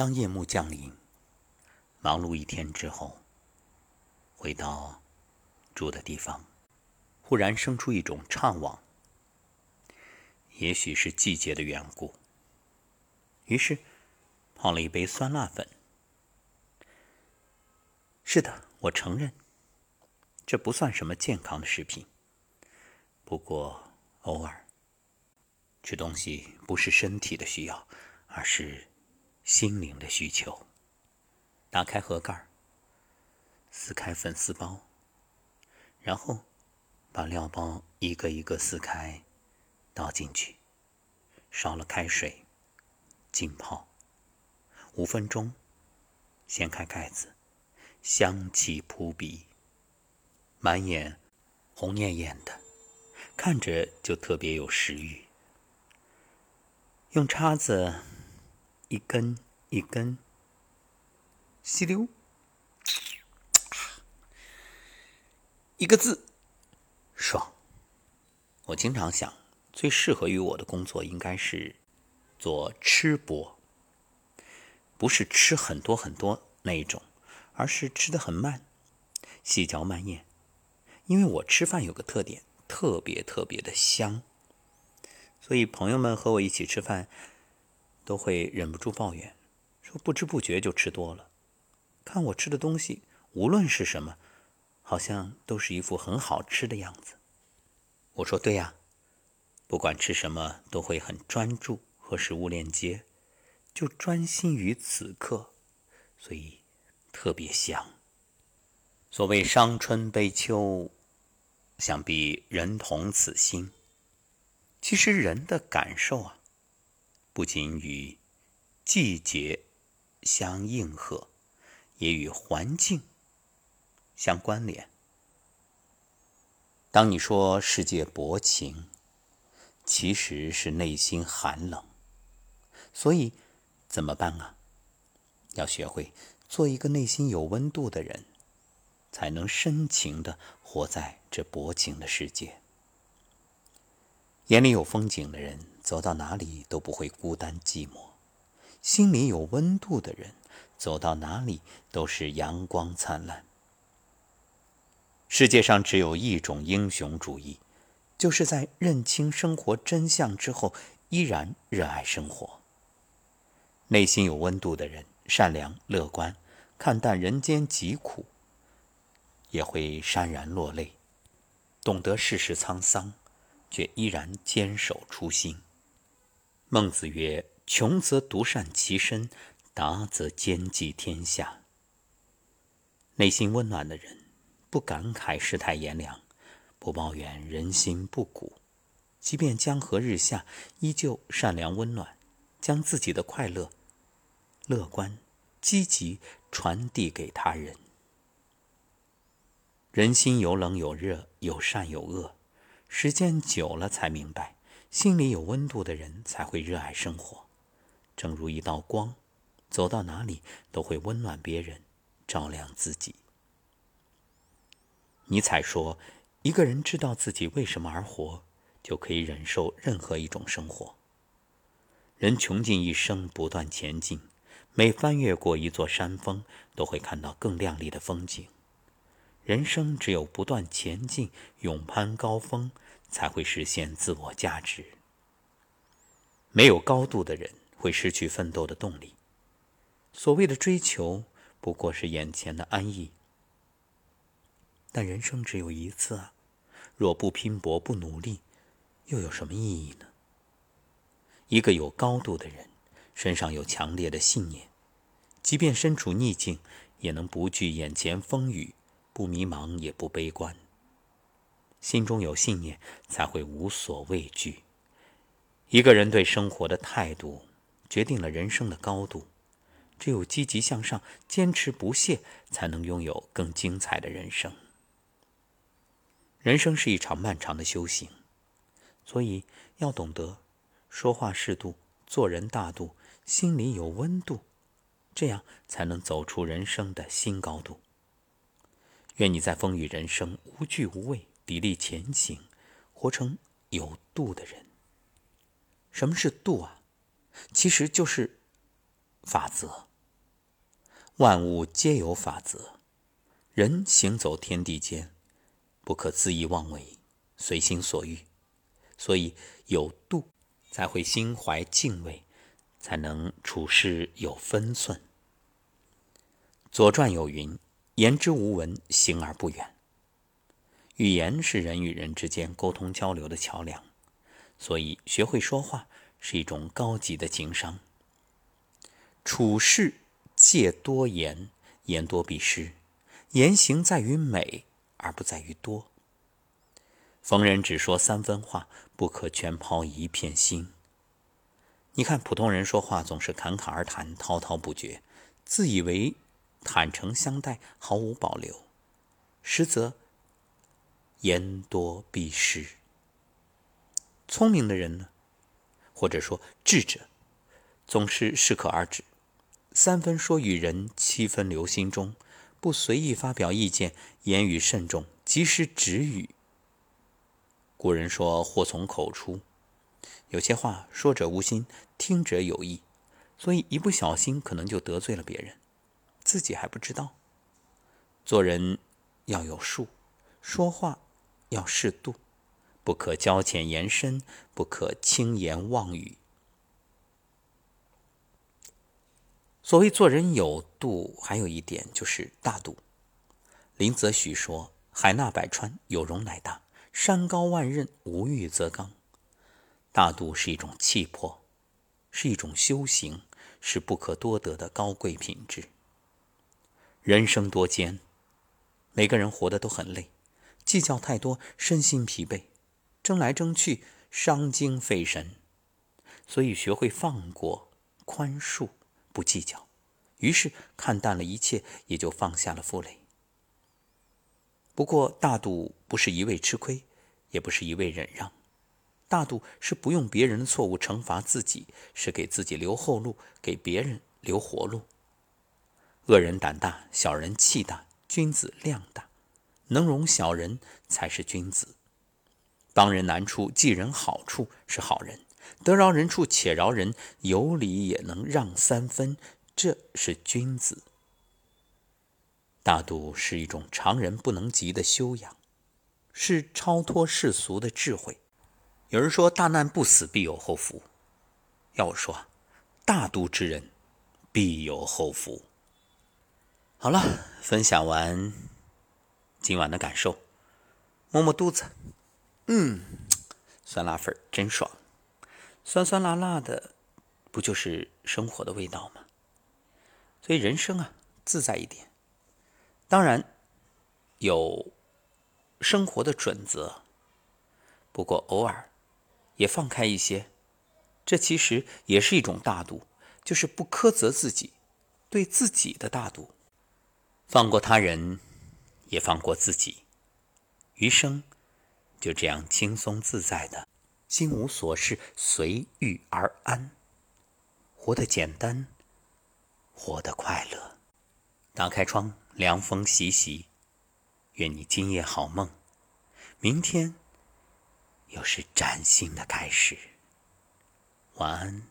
当夜幕降临，忙碌一天之后，回到住的地方，忽然生出一种怅惘。也许是季节的缘故，于是泡了一杯酸辣粉。是的，我承认，这不算什么健康的食品。不过偶尔吃东西不是身体的需要，而是。心灵的需求。打开盒盖撕开粉丝包，然后把料包一个一个撕开，倒进去，烧了开水，浸泡五分钟，掀开盖子，香气扑鼻，满眼红艳艳的，看着就特别有食欲。用叉子。一根一根，吸溜，一个字，爽。我经常想，最适合于我的工作应该是做吃播，不是吃很多很多那一种，而是吃的很慢，细嚼慢咽。因为我吃饭有个特点，特别特别的香，所以朋友们和我一起吃饭。都会忍不住抱怨，说不知不觉就吃多了。看我吃的东西，无论是什么，好像都是一副很好吃的样子。我说对呀，不管吃什么都会很专注和食物链接，就专心于此刻，所以特别香。所谓伤春悲秋，想必人同此心。其实人的感受啊。不仅与季节相应和，也与环境相关联。当你说世界薄情，其实是内心寒冷。所以怎么办啊？要学会做一个内心有温度的人，才能深情的活在这薄情的世界。眼里有风景的人。走到哪里都不会孤单寂寞，心里有温度的人，走到哪里都是阳光灿烂。世界上只有一种英雄主义，就是在认清生活真相之后，依然热爱生活。内心有温度的人，善良乐观，看淡人间疾苦，也会潸然落泪，懂得世事沧桑，却依然坚守初心。孟子曰：“穷则独善其身，达则兼济天下。”内心温暖的人，不感慨世态炎凉，不抱怨人心不古，即便江河日下，依旧善良温暖，将自己的快乐、乐观、积极传递给他人。人心有冷有热，有善有恶，时间久了才明白。心里有温度的人才会热爱生活，正如一道光，走到哪里都会温暖别人，照亮自己。尼采说：“一个人知道自己为什么而活，就可以忍受任何一种生活。”人穷尽一生不断前进，每翻越过一座山峰，都会看到更亮丽的风景。人生只有不断前进，勇攀高峰。才会实现自我价值。没有高度的人会失去奋斗的动力。所谓的追求，不过是眼前的安逸。但人生只有一次啊！若不拼搏、不努力，又有什么意义呢？一个有高度的人，身上有强烈的信念，即便身处逆境，也能不惧眼前风雨，不迷茫也不悲观。心中有信念，才会无所畏惧。一个人对生活的态度，决定了人生的高度。只有积极向上、坚持不懈，才能拥有更精彩的人生。人生是一场漫长的修行，所以要懂得说话适度，做人大度，心里有温度，这样才能走出人生的新高度。愿你在风雨人生无惧无畏。砥砺前行，活成有度的人。什么是度啊？其实就是法则。万物皆有法则，人行走天地间，不可恣意妄为，随心所欲。所以有度，才会心怀敬畏，才能处事有分寸。《左传》有云：“言之无文，行而不远。”语言是人与人之间沟通交流的桥梁，所以学会说话是一种高级的情商。处事戒多言，言多必失。言行在于美，而不在于多。逢人只说三分话，不可全抛一片心。你看，普通人说话总是侃侃而谈，滔滔不绝，自以为坦诚相待，毫无保留，实则。言多必失。聪明的人呢，或者说智者，总是适可而止，三分说与人，七分留心中，不随意发表意见，言语慎重，及时止语。古人说：“祸从口出。”有些话说者无心，听者有意，所以一不小心可能就得罪了别人，自己还不知道。做人要有数，说话。要适度，不可交浅言深，不可轻言妄语。所谓做人有度，还有一点就是大度。林则徐说：“海纳百川，有容乃大；山高万仞，无欲则刚。”大度是一种气魄，是一种修行，是不可多得的高贵品质。人生多艰，每个人活得都很累。计较太多，身心疲惫；争来争去，伤精费神。所以学会放过、宽恕，不计较，于是看淡了一切，也就放下了负累。不过，大度不是一味吃亏，也不是一味忍让。大度是不用别人的错误惩罚自己，是给自己留后路，给别人留活路。恶人胆大，小人气大，君子量大。能容小人才是君子，帮人难处，济人好处是好人，得饶人处且饶人，有理也能让三分，这是君子。大度是一种常人不能及的修养，是超脱世俗的智慧。有人说大难不死必有后福，要我说，大度之人必有后福。好了，分享完。今晚的感受，摸摸肚子，嗯，酸辣粉真爽，酸酸辣辣的，不就是生活的味道吗？所以人生啊，自在一点。当然有生活的准则，不过偶尔也放开一些，这其实也是一种大度，就是不苛责自己，对自己的大度，放过他人。也放过自己，余生就这样轻松自在的，心无所事，随遇而安，活得简单，活得快乐。打开窗，凉风习习，愿你今夜好梦，明天又是崭新的开始。晚安。